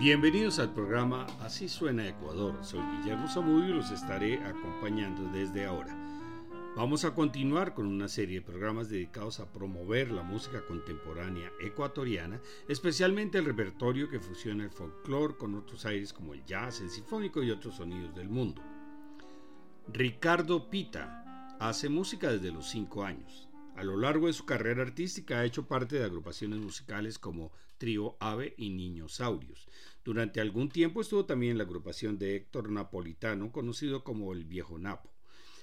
Bienvenidos al programa Así suena Ecuador. Soy Guillermo Zamudio y los estaré acompañando desde ahora. Vamos a continuar con una serie de programas dedicados a promover la música contemporánea ecuatoriana, especialmente el repertorio que fusiona el folclore con otros aires como el jazz, el sinfónico y otros sonidos del mundo. Ricardo Pita hace música desde los 5 años. A lo largo de su carrera artística ha hecho parte de agrupaciones musicales como Trío Ave y Niños Saurios. Durante algún tiempo estuvo también en la agrupación de Héctor Napolitano, conocido como el Viejo Napo.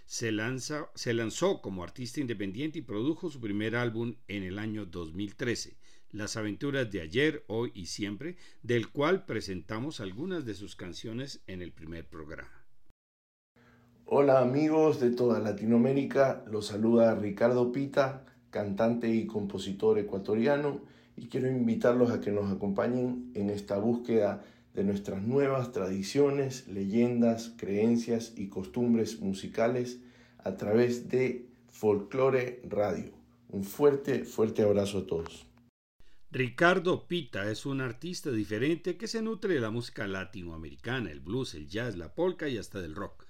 Se, lanza, se lanzó como artista independiente y produjo su primer álbum en el año 2013, Las aventuras de ayer, hoy y siempre, del cual presentamos algunas de sus canciones en el primer programa. Hola amigos de toda Latinoamérica, los saluda Ricardo Pita, cantante y compositor ecuatoriano, y quiero invitarlos a que nos acompañen en esta búsqueda de nuestras nuevas tradiciones, leyendas, creencias y costumbres musicales a través de Folklore Radio. Un fuerte, fuerte abrazo a todos. Ricardo Pita es un artista diferente que se nutre de la música latinoamericana, el blues, el jazz, la polka y hasta del rock.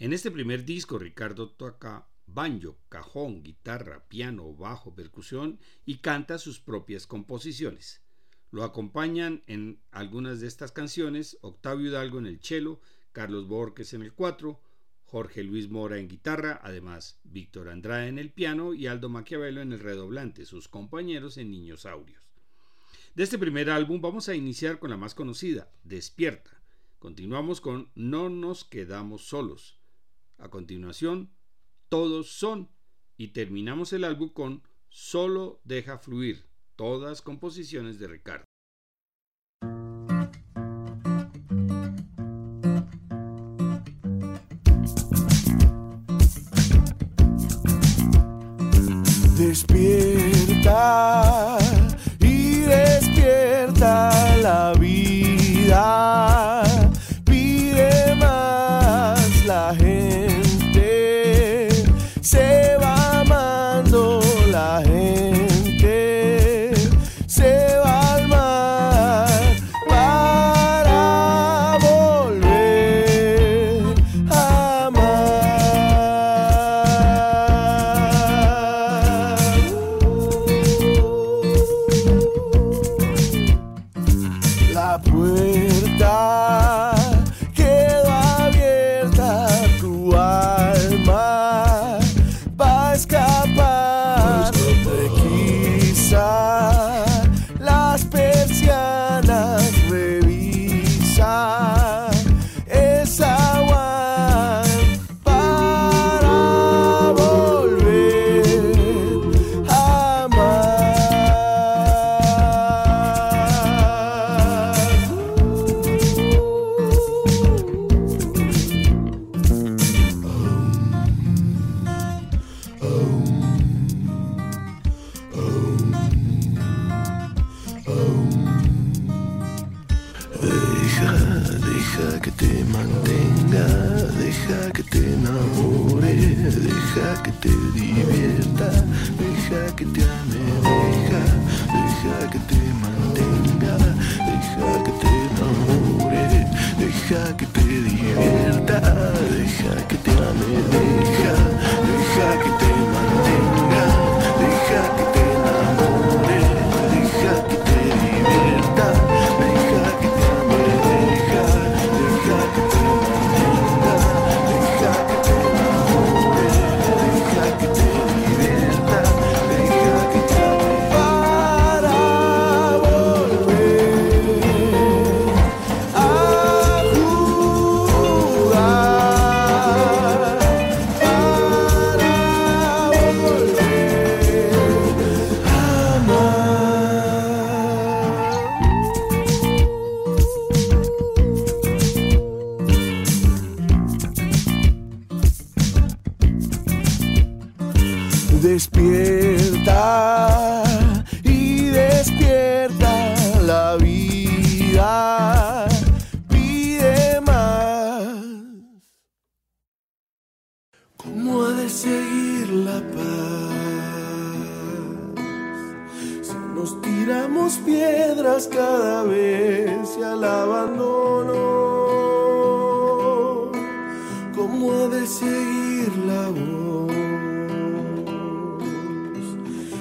En este primer disco, Ricardo toca banjo, cajón, guitarra, piano, bajo, percusión y canta sus propias composiciones. Lo acompañan en algunas de estas canciones Octavio Hidalgo en el cello, Carlos Borges en el cuatro, Jorge Luis Mora en guitarra, además Víctor Andrade en el piano y Aldo Maquiavelo en el redoblante, sus compañeros en Niños Audios. De este primer álbum vamos a iniciar con la más conocida, Despierta. Continuamos con No nos quedamos solos. A continuación, todos son y terminamos el álbum con Solo deja fluir, todas composiciones de Ricardo. Despierta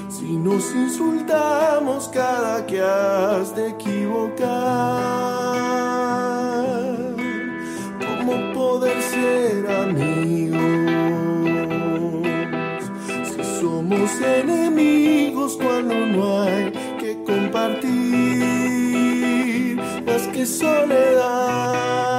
Si nos insultamos cada que has de equivocar, ¿cómo poder ser amigos? Si somos enemigos cuando no hay que compartir más que soledad.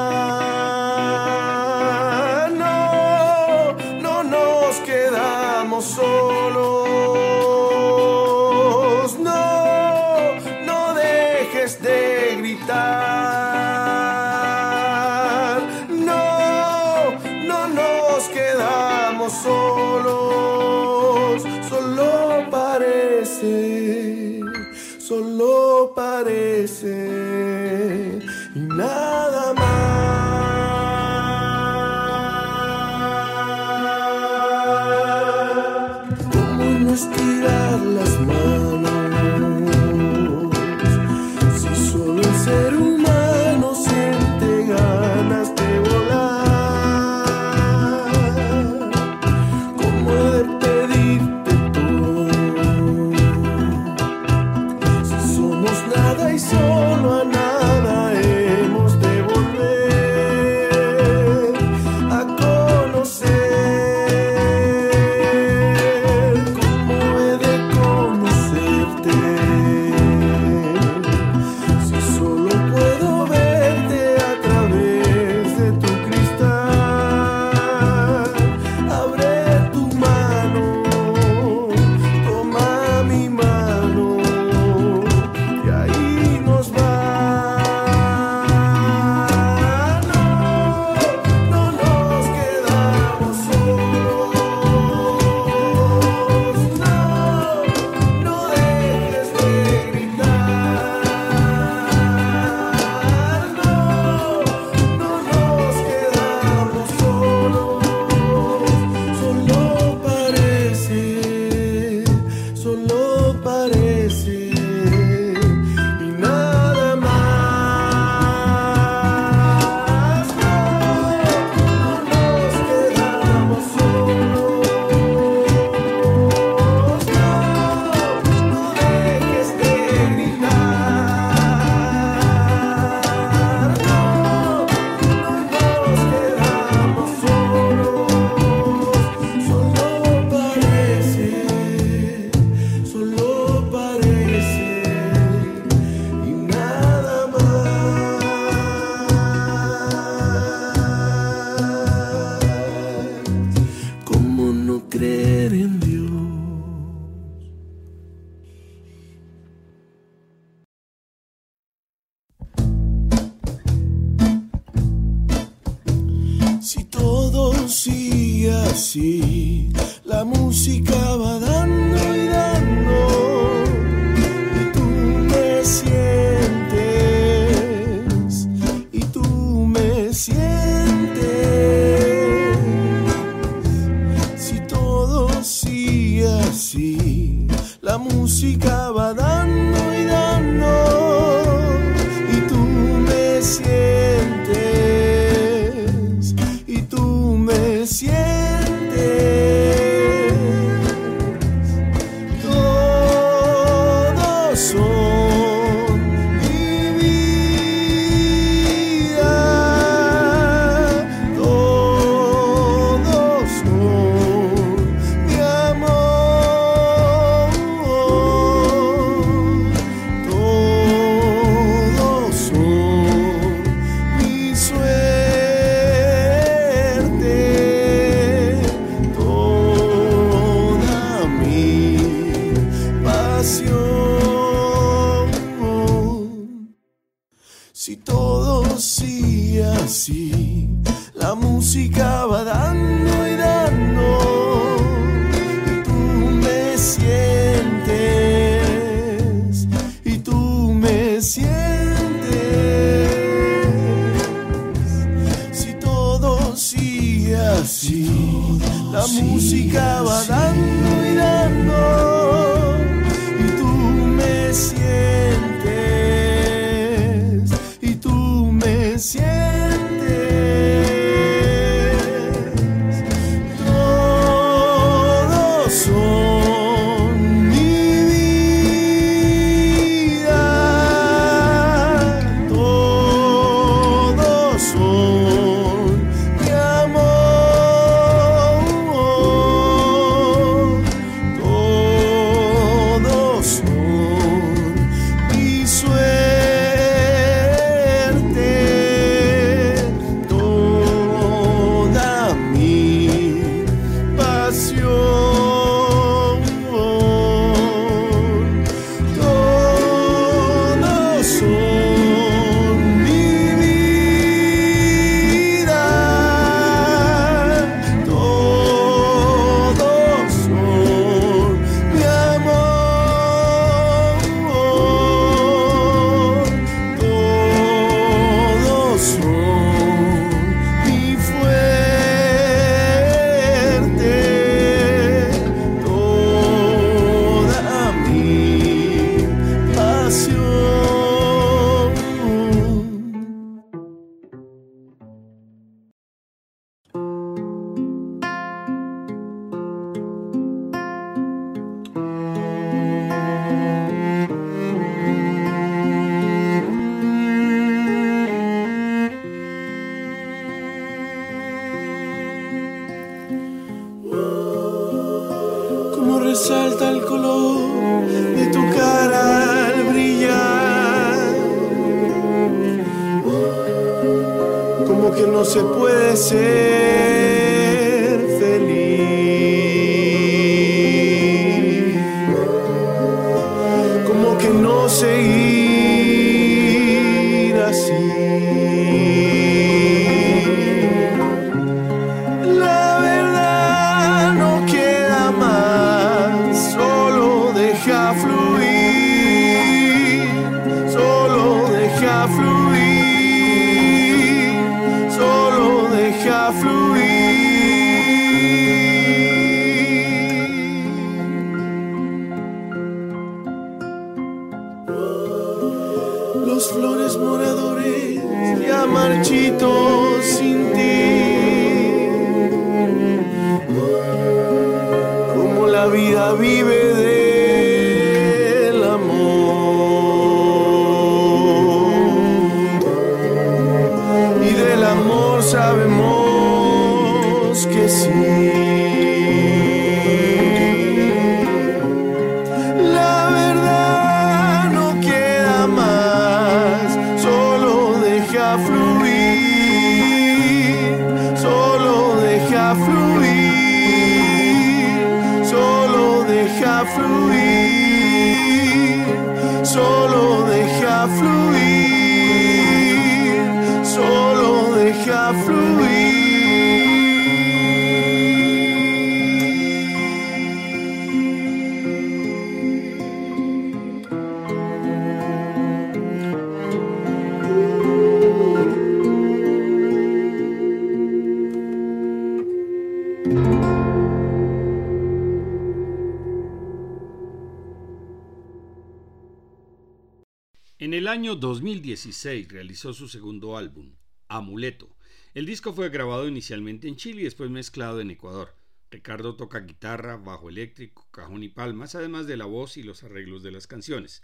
Año 2016 realizó su segundo álbum, Amuleto. El disco fue grabado inicialmente en Chile y después mezclado en Ecuador. Ricardo toca guitarra, bajo eléctrico, cajón y palmas, además de la voz y los arreglos de las canciones.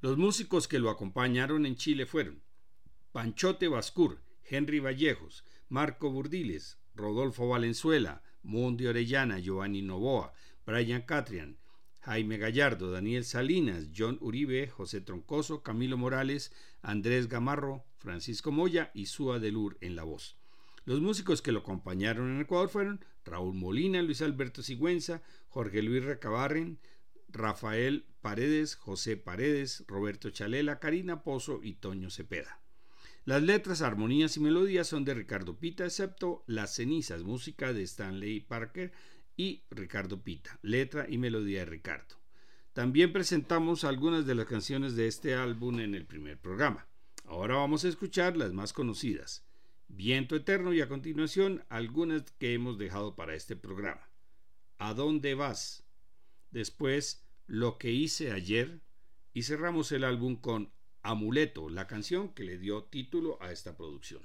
Los músicos que lo acompañaron en Chile fueron Panchote Bascur, Henry Vallejos, Marco Burdiles, Rodolfo Valenzuela, Mundi Orellana, Giovanni Novoa, Brian Catrian, Jaime Gallardo, Daniel Salinas, John Uribe, José Troncoso, Camilo Morales, Andrés Gamarro, Francisco Moya y Súa Delur en la voz. Los músicos que lo acompañaron en Ecuador fueron Raúl Molina, Luis Alberto Sigüenza, Jorge Luis Recabarren, Rafael Paredes, José Paredes, Roberto Chalela, Karina Pozo y Toño Cepeda. Las letras, armonías y melodías son de Ricardo Pita, excepto Las cenizas, música de Stanley Parker y Ricardo Pita, letra y melodía de Ricardo. También presentamos algunas de las canciones de este álbum en el primer programa. Ahora vamos a escuchar las más conocidas. Viento Eterno y a continuación algunas que hemos dejado para este programa. ¿A dónde vas? Después, Lo que hice ayer y cerramos el álbum con Amuleto, la canción que le dio título a esta producción.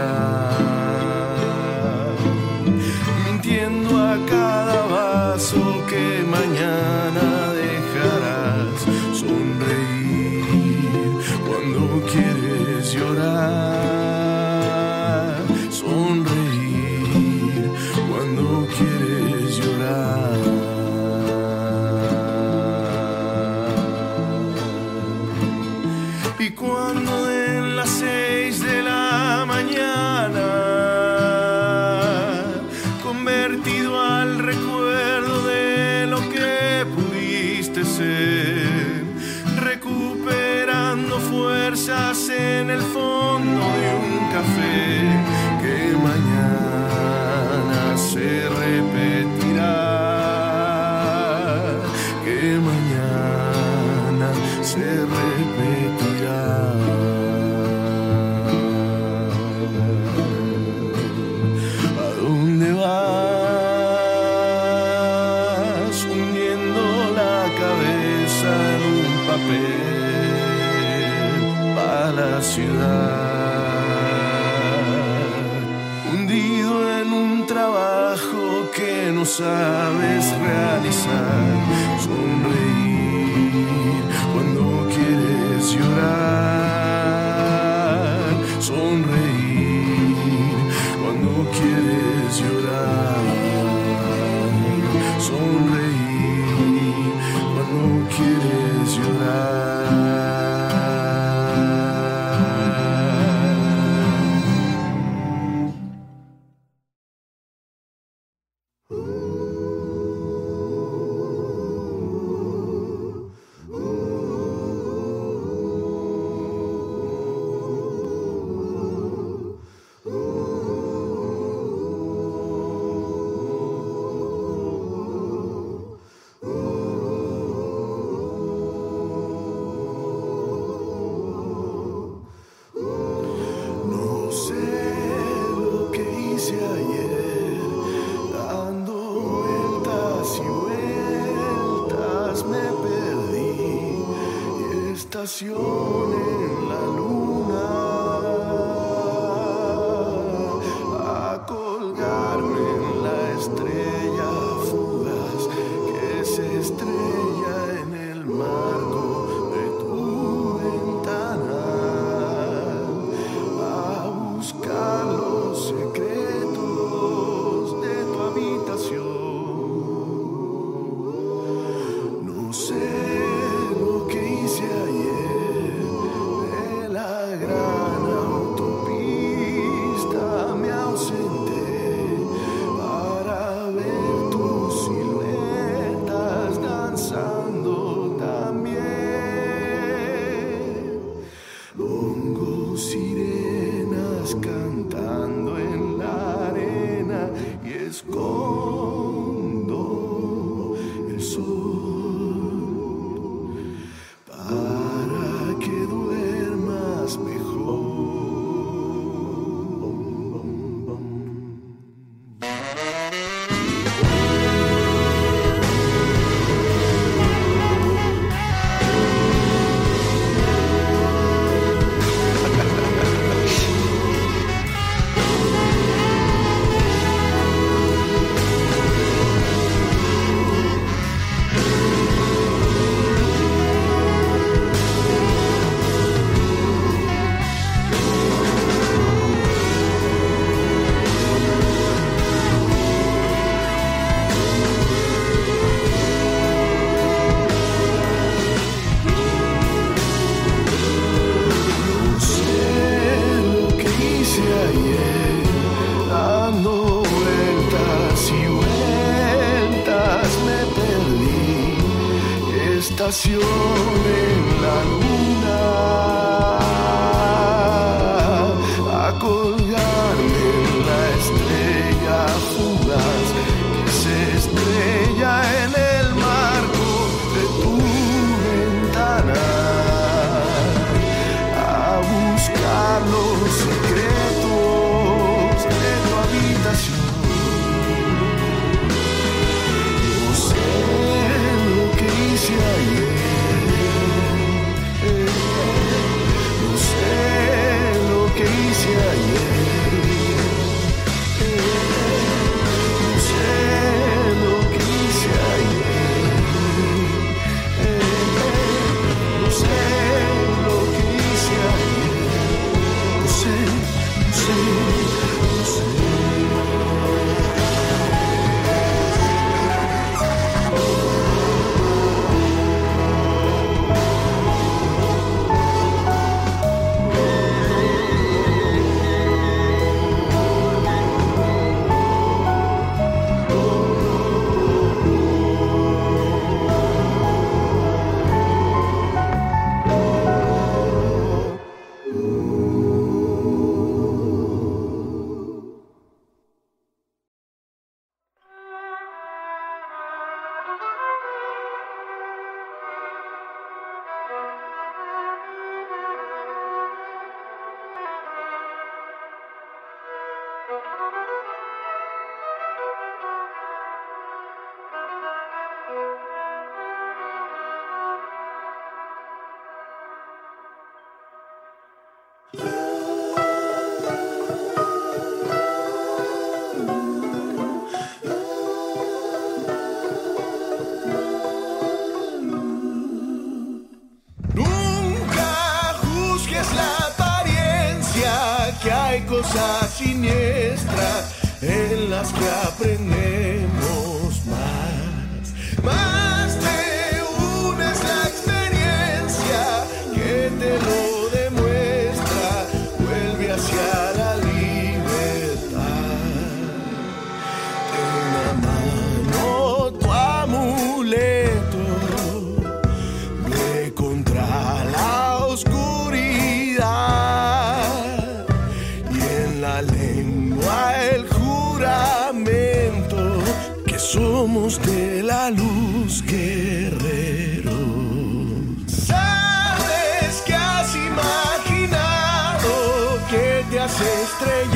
Será. No Y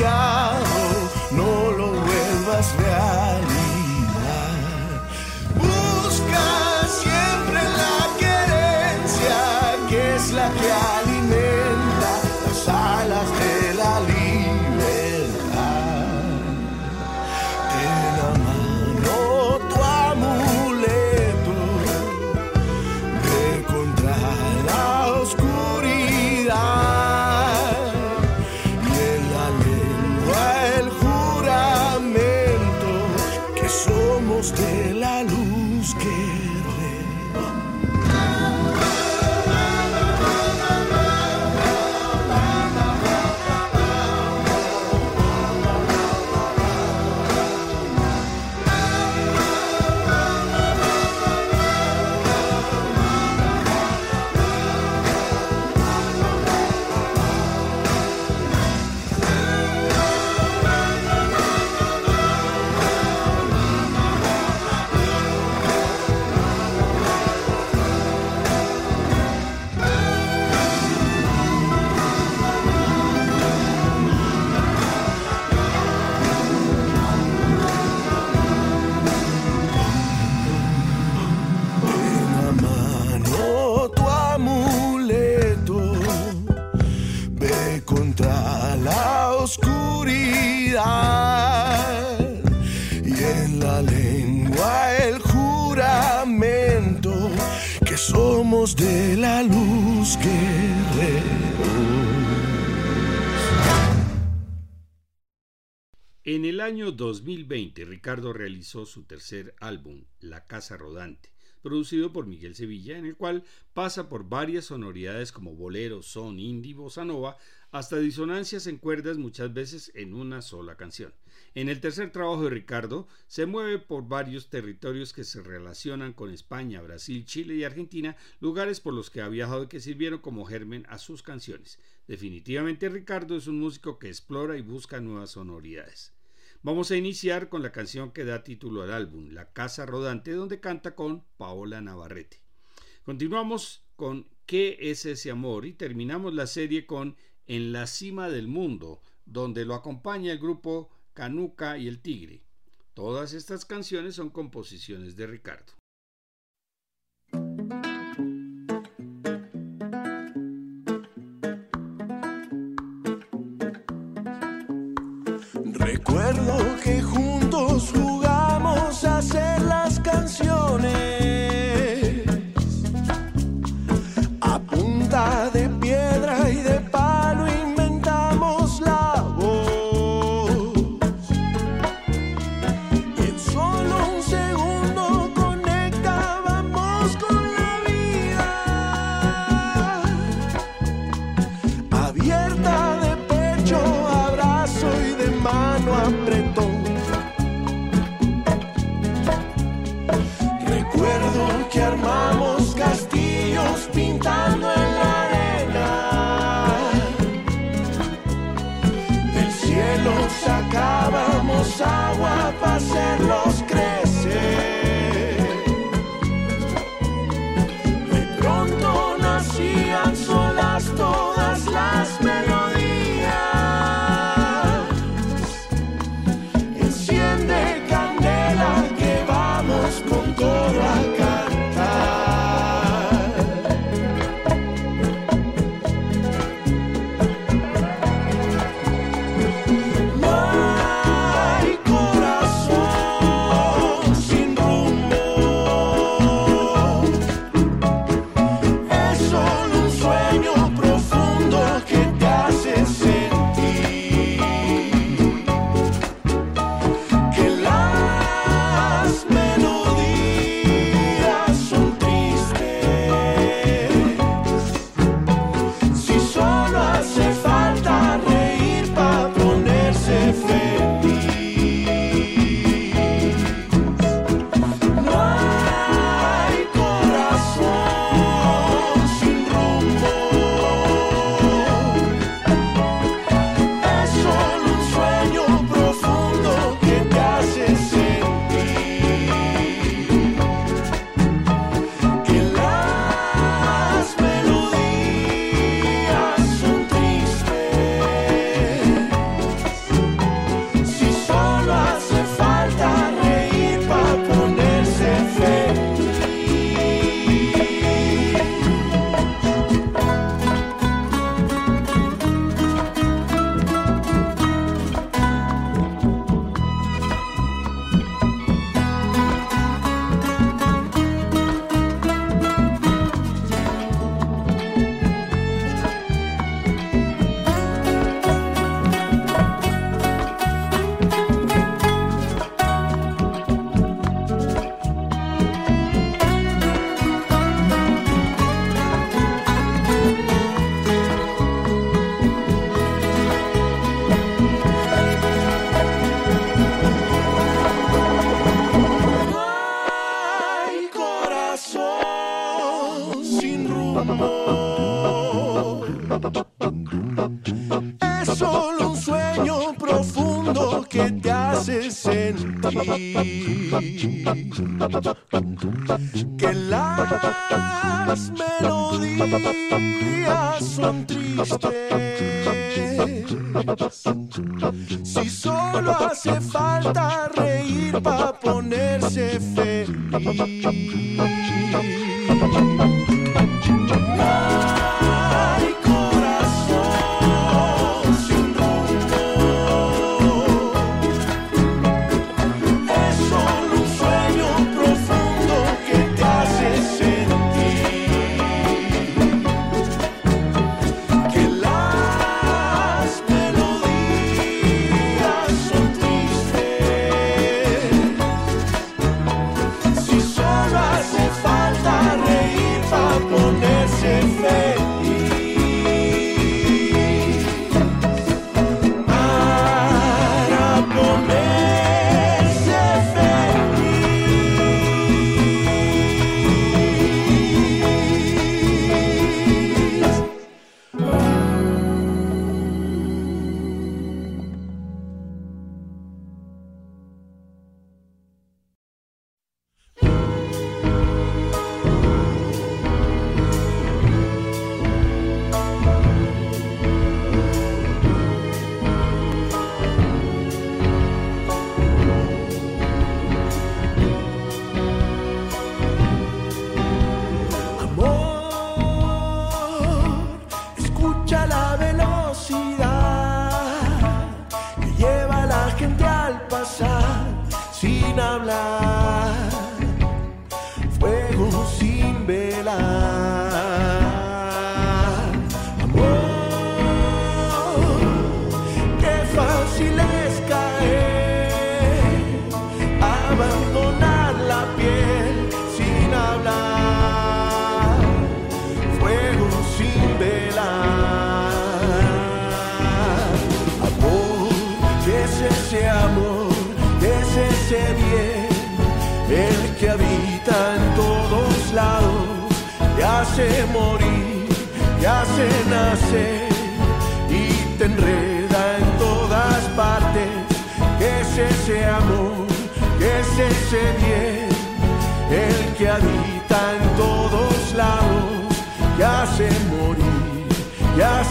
En el año 2020, Ricardo realizó su tercer álbum, La Casa Rodante, producido por Miguel Sevilla, en el cual pasa por varias sonoridades como bolero, son, indie, bossa nova, hasta disonancias en cuerdas muchas veces en una sola canción. En el tercer trabajo de Ricardo se mueve por varios territorios que se relacionan con España, Brasil, Chile y Argentina, lugares por los que ha viajado y que sirvieron como germen a sus canciones. Definitivamente Ricardo es un músico que explora y busca nuevas sonoridades. Vamos a iniciar con la canción que da título al álbum, La Casa Rodante, donde canta con Paola Navarrete. Continuamos con ¿Qué es ese amor? y terminamos la serie con En la cima del mundo, donde lo acompaña el grupo Canuca y el Tigre. Todas estas canciones son composiciones de Ricardo. Que juntos jugamos a hacer las canciones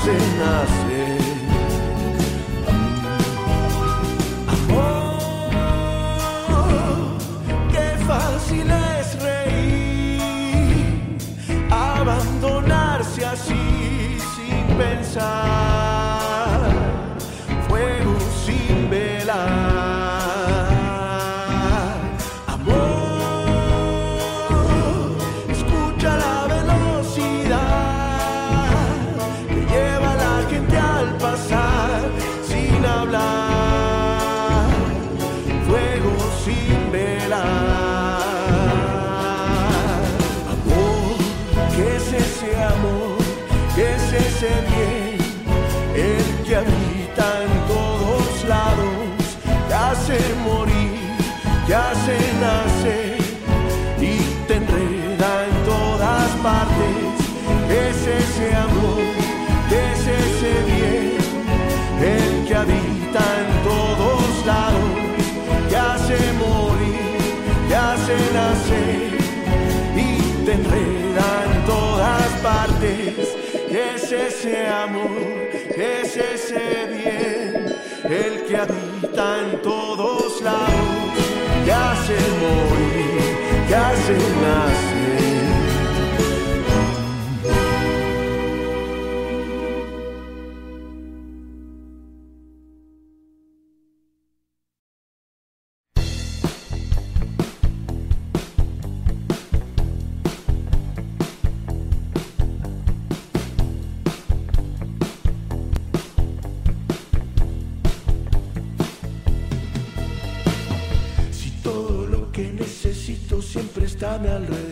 Enough. us. nace, nace y te enreda en todas partes. Es ese amor, es ese bien, el que habita en todos lados, que hace morir, que hace nacer y te enreda en todas partes. Es ese amor, es ese bien, el que habita en todos lados ya se morir, ya se nace. a mi alrededor.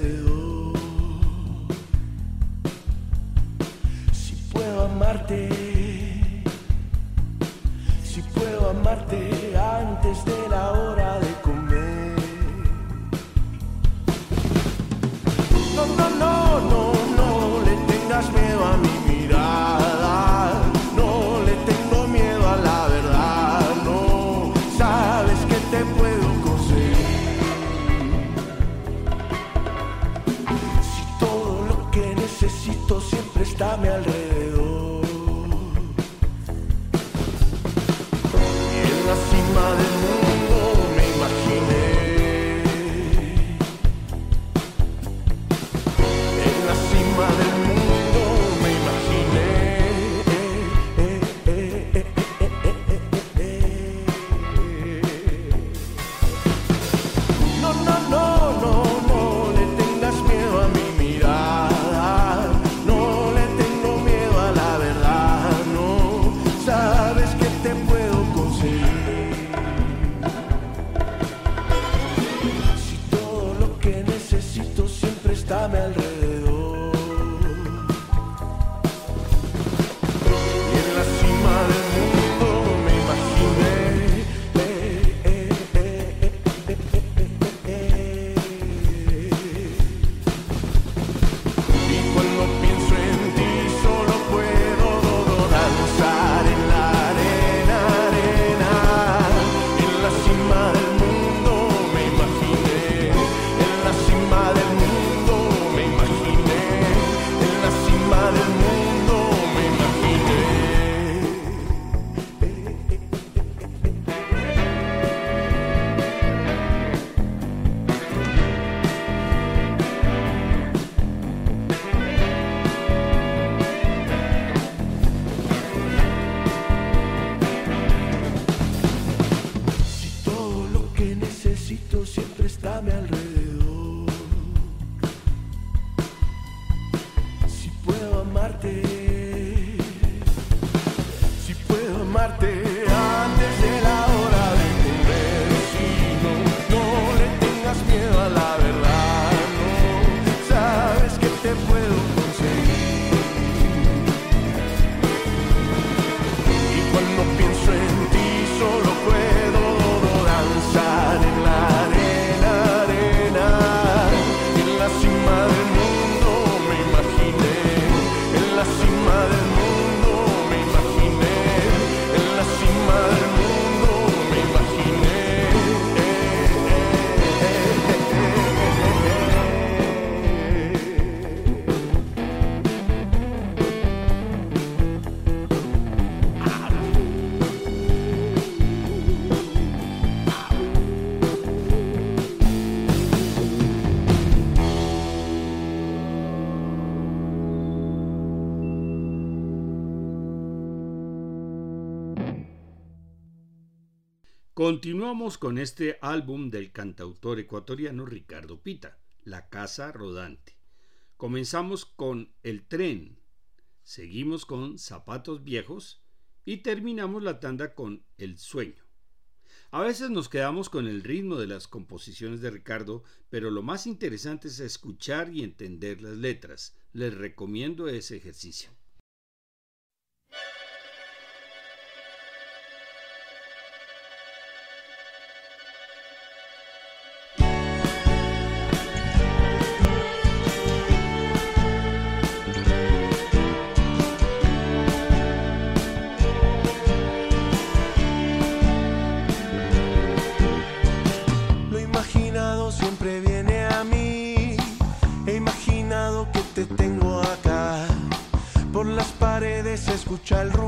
Continuamos con este álbum del cantautor ecuatoriano Ricardo Pita, La Casa Rodante. Comenzamos con El Tren, seguimos con Zapatos Viejos y terminamos la tanda con El Sueño. A veces nos quedamos con el ritmo de las composiciones de Ricardo, pero lo más interesante es escuchar y entender las letras. Les recomiendo ese ejercicio. escucha el ruido.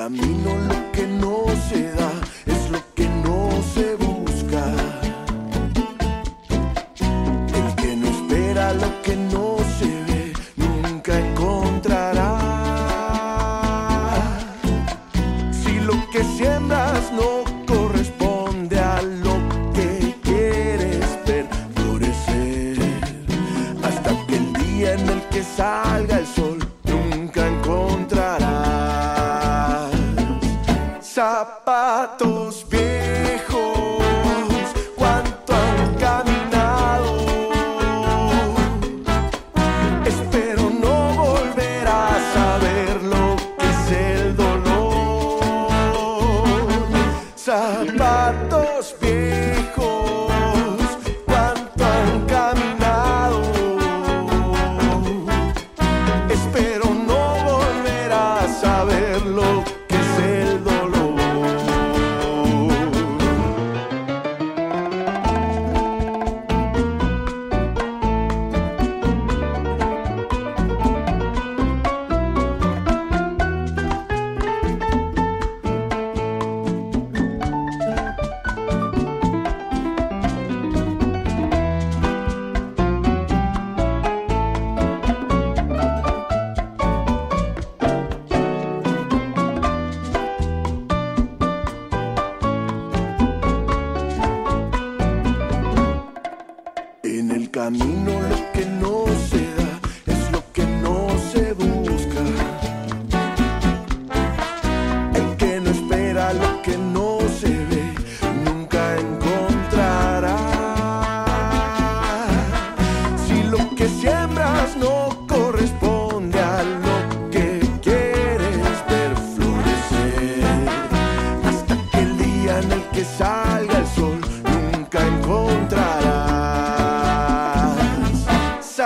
camino lo que no se da.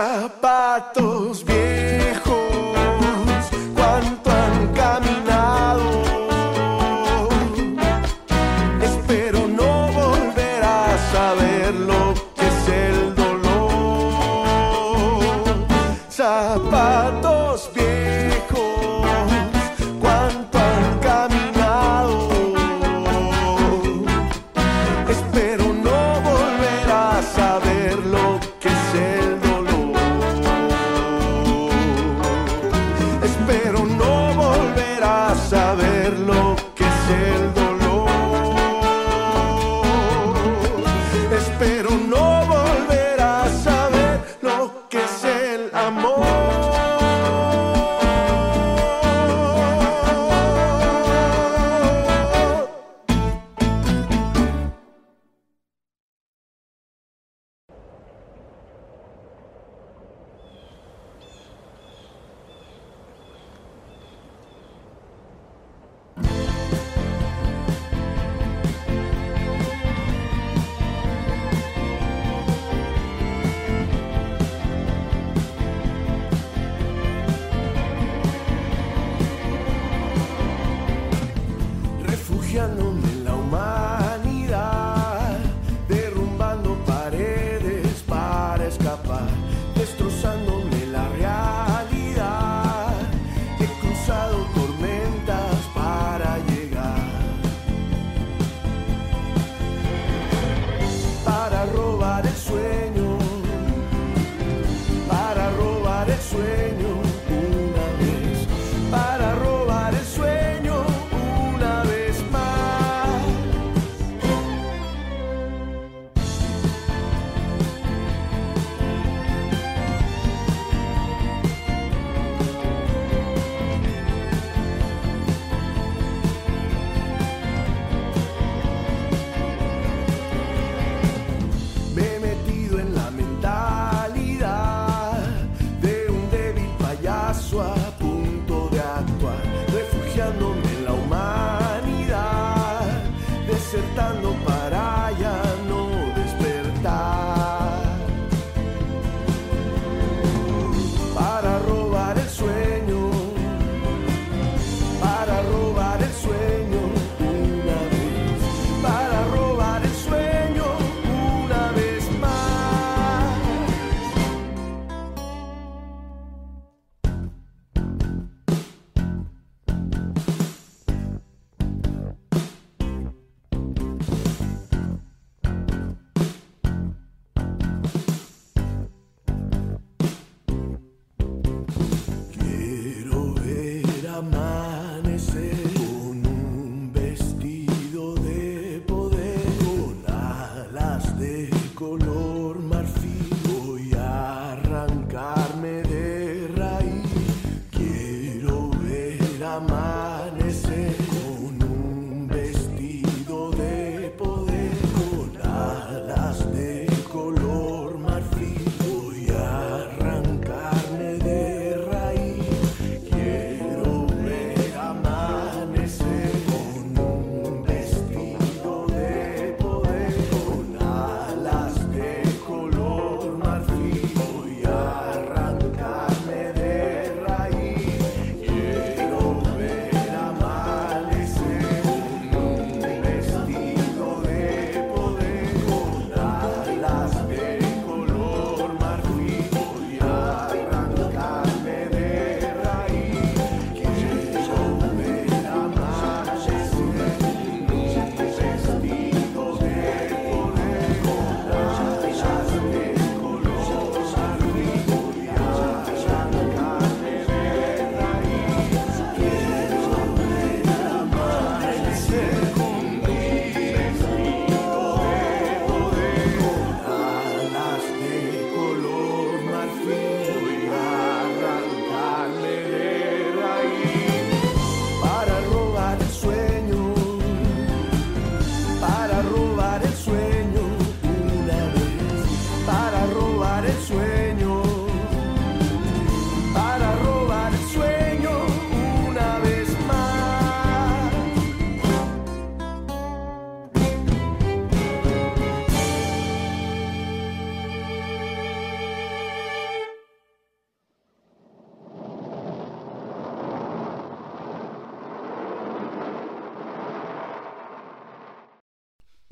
Zapatos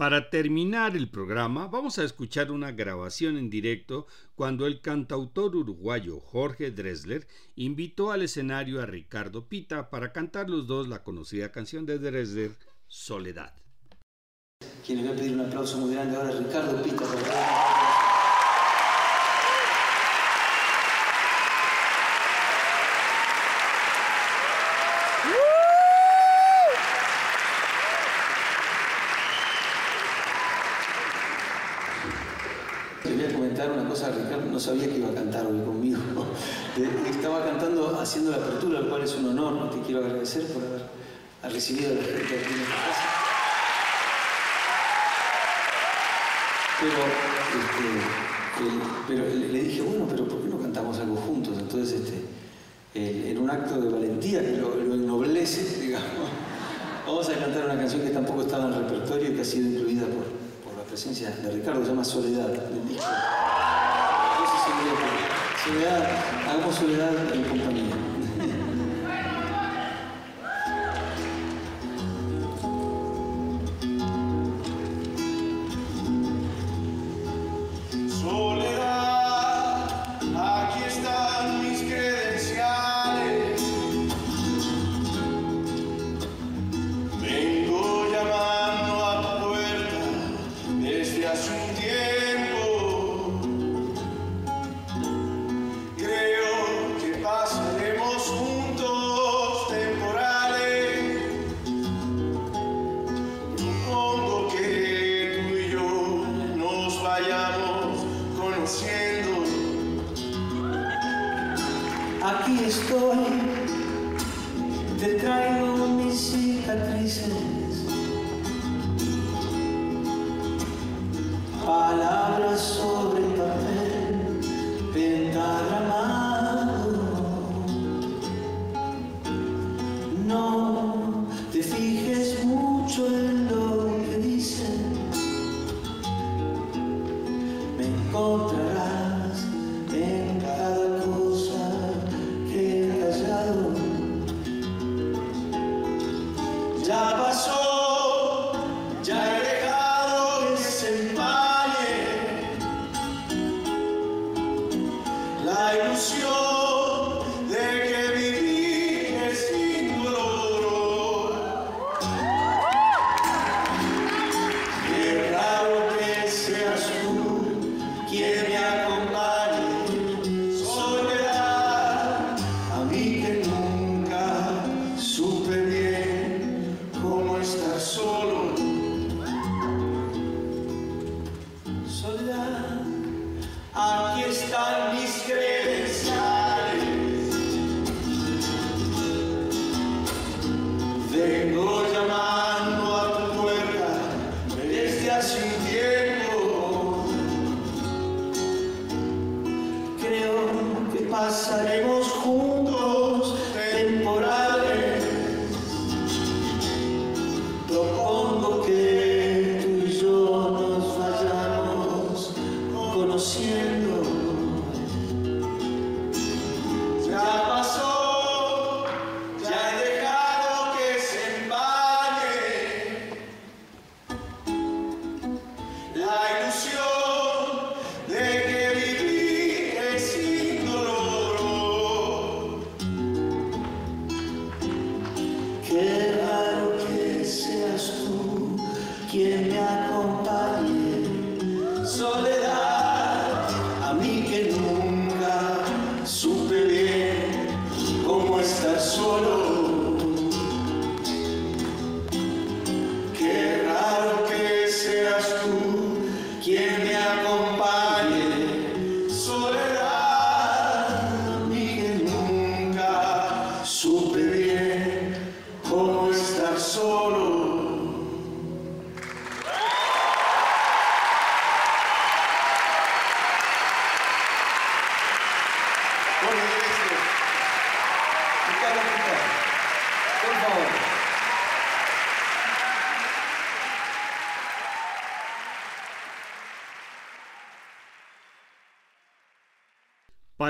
Para terminar el programa, vamos a escuchar una grabación en directo cuando el cantautor uruguayo Jorge Dressler invitó al escenario a Ricardo Pita para cantar los dos la conocida canción de Dressler, Soledad. Quien le a pedir un aplauso muy grande ahora Ricardo Pita cosa, Ricardo no sabía que iba a cantar hoy conmigo. Estaba cantando, haciendo la apertura, lo cual es un honor, te quiero agradecer por haber recibido a la aquí en esta casa. Pero, este, le dije, bueno, pero ¿por qué no cantamos algo juntos? Entonces, este, en un acto de valentía que lo, ennoblece, digamos, vamos a cantar una canción que tampoco estaba en el repertorio y que ha sido incluida por, la presencia de Ricardo, se llama Soledad. Soledad, hagamos soledad en compañía.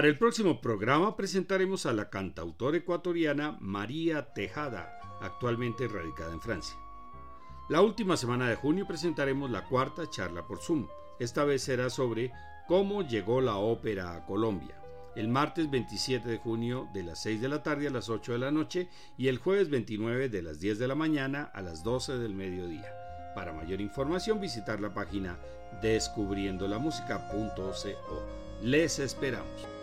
Para el próximo programa presentaremos a la cantautora ecuatoriana María Tejada, actualmente radicada en Francia. La última semana de junio presentaremos la cuarta charla por Zoom. Esta vez será sobre cómo llegó la ópera a Colombia. El martes 27 de junio de las 6 de la tarde a las 8 de la noche y el jueves 29 de las 10 de la mañana a las 12 del mediodía. Para mayor información visitar la página descubriendolamusica.co. Les esperamos.